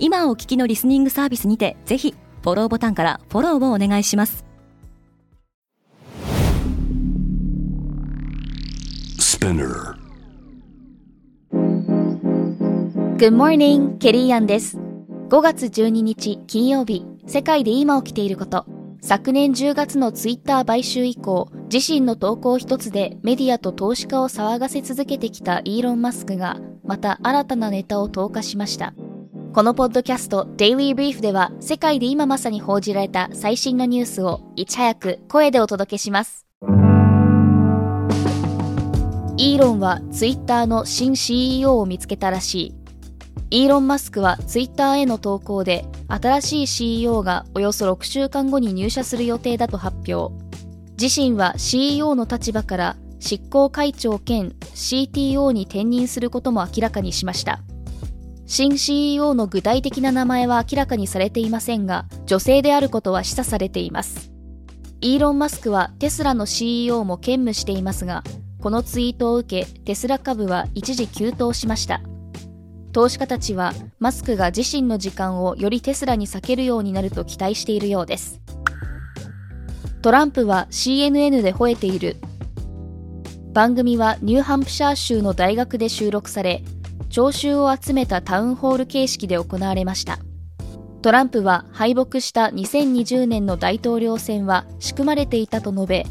今お聞きのリスニングサービスにてぜひフォローボタンからフォローをお願いします。Good morning, ケリーアンです。5月12日金曜日。世界で今起きていること。昨年10月のツイッター買収以降自身の投稿一つでメディアと投資家を騒がせ続けてきたイーロン・マスクがまた新たなネタを投下しましたこのポッドキャストデイリーブリーフでは世界で今まさに報じられた最新のニュースをいち早く声でお届けします。イーロンはツイッターの新 CEO を見つけたらしい。イーロン・マスクはツイッターへの投稿で新しい CEO がおよそ6週間後に入社する予定だと発表。自身は CEO の立場から執行会長兼 CTO に転任することも明らかにしました。新 CEO の具体的な名前は明らかにされていませんが、女性であることは示唆されています。イーロン・マスクはテスラの CEO も兼務していますが、このツイートを受け、テスラ株は一時急騰しました。投資家たちは、マスクが自身の時間をよりテスラに避けるようになると期待しているようです。トランプは CNN で吠えている。番組はニューハンプシャー州の大学で収録され、聴衆を集めたタウンホール形式で行われました。トランプは敗北した2020年の大統領選は仕組まれていたと述べ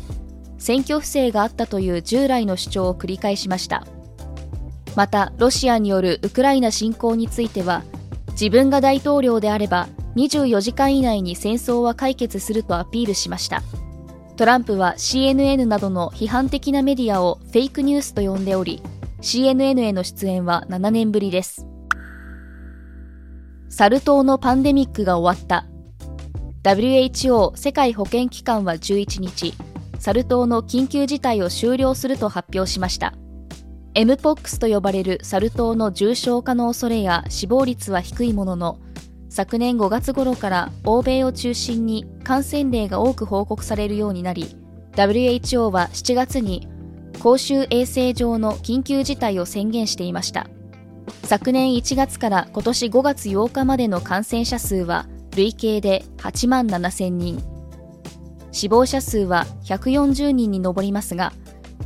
選挙不正があったという従来の主張を繰り返しました。またロシアによるウクライナ侵攻については自分が大統領であれば24時間以内に戦争は解決するとアピールしました。トランプは CNN などの批判的なメディアをフェイクニュースと呼んでおり CNN への出演は7年ぶりです。サル痘のパンデミックが終わった。WHO 世界保健機関は11日、サル痘の緊急事態を終了すると発表しました。MPOX と呼ばれるサル痘の重症化の恐れや死亡率は低いものの、昨年5月頃から欧米を中心に感染例が多く報告されるようになり、WHO は7月に公衆衛生上の緊急事態を宣言していました。昨年1月から今年5月8日までの感染者数は累計で8万7000人。死亡者数は140人に上りますが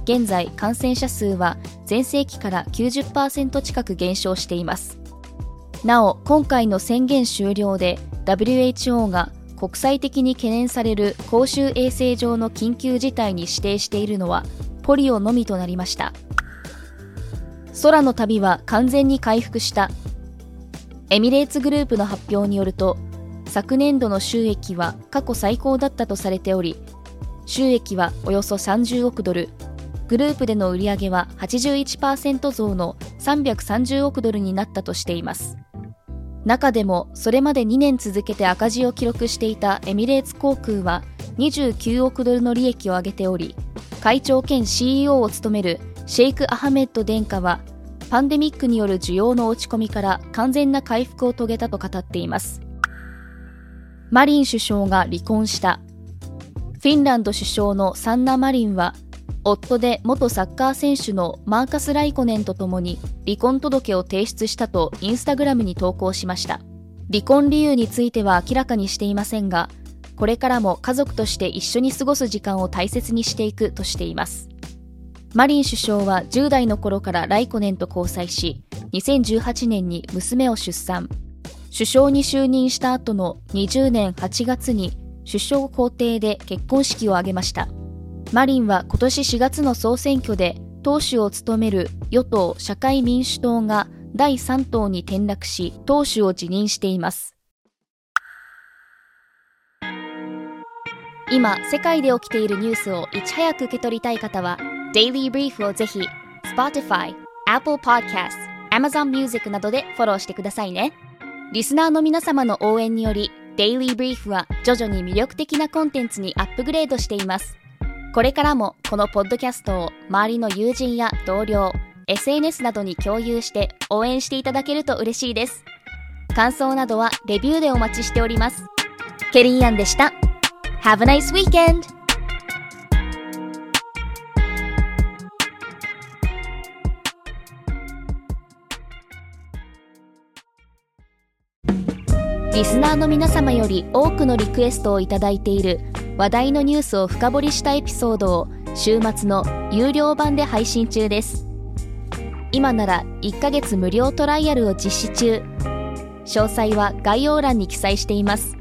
現在感染者数は前世紀から90%近く減少しています。なお今回の宣言終了で WHO が国際的に懸念される公衆衛生上の緊急事態に指定しているのはポリオのみとなりました。空の旅は完全に回復した。エミレーツグループの発表によると昨年度の収益は過去最高だったとされており収益はおよそ30億ドル。グループでの売り上げは81%増の330億ドルになったとしています。中でもそれまで2年続けて赤字を記録していたエミレーツ航空は29億ドルの利益を上げており会長兼 CEO を務めるシェイク・アハメッド殿下はパンデミックによる需要の落ち込みから完全な回復を遂げたと語っています。マリン首相が離婚した。フィンランド首相のサンナ・マリンは夫で元サッカー選手のマーカス・ライコネンと共に離婚届を提出したとインスタグラムに投稿しました。離婚理由については明らかにしていませんがこれからも家族として一緒に過ごす時間を大切にしていくとしています。マリン首相は10代の頃からライコネンと交際し2018年に娘を出産。首相に就任した後の20年8月に首相公邸で結婚式を挙げました。マリンは今年4月の総選挙で党首を務める与党社会民主党が第3党に転落し党首を辞任しています。今世界で起きているニュースをいち早く受け取りたい方は Daily Brief をぜひ Spotify、Apple Podcast、Amazon Music などでフォローしてくださいねリスナーの皆様の応援によりデイリーブリーフは徐々に魅力的なコンテンツにアップグレードしています。これからもこのポッドキャストを周りの友人や同僚、SNS などに共有して応援していただけると嬉しいです。感想などはレビューでお待ちしております。ケリーアンでした。Have a nice weekend! リスナーの皆様より多くのリクエストをいただいている話題のニュースを深掘りしたエピソードを週末の有料版で配信中です今なら1ヶ月無料トライアルを実施中詳細は概要欄に記載しています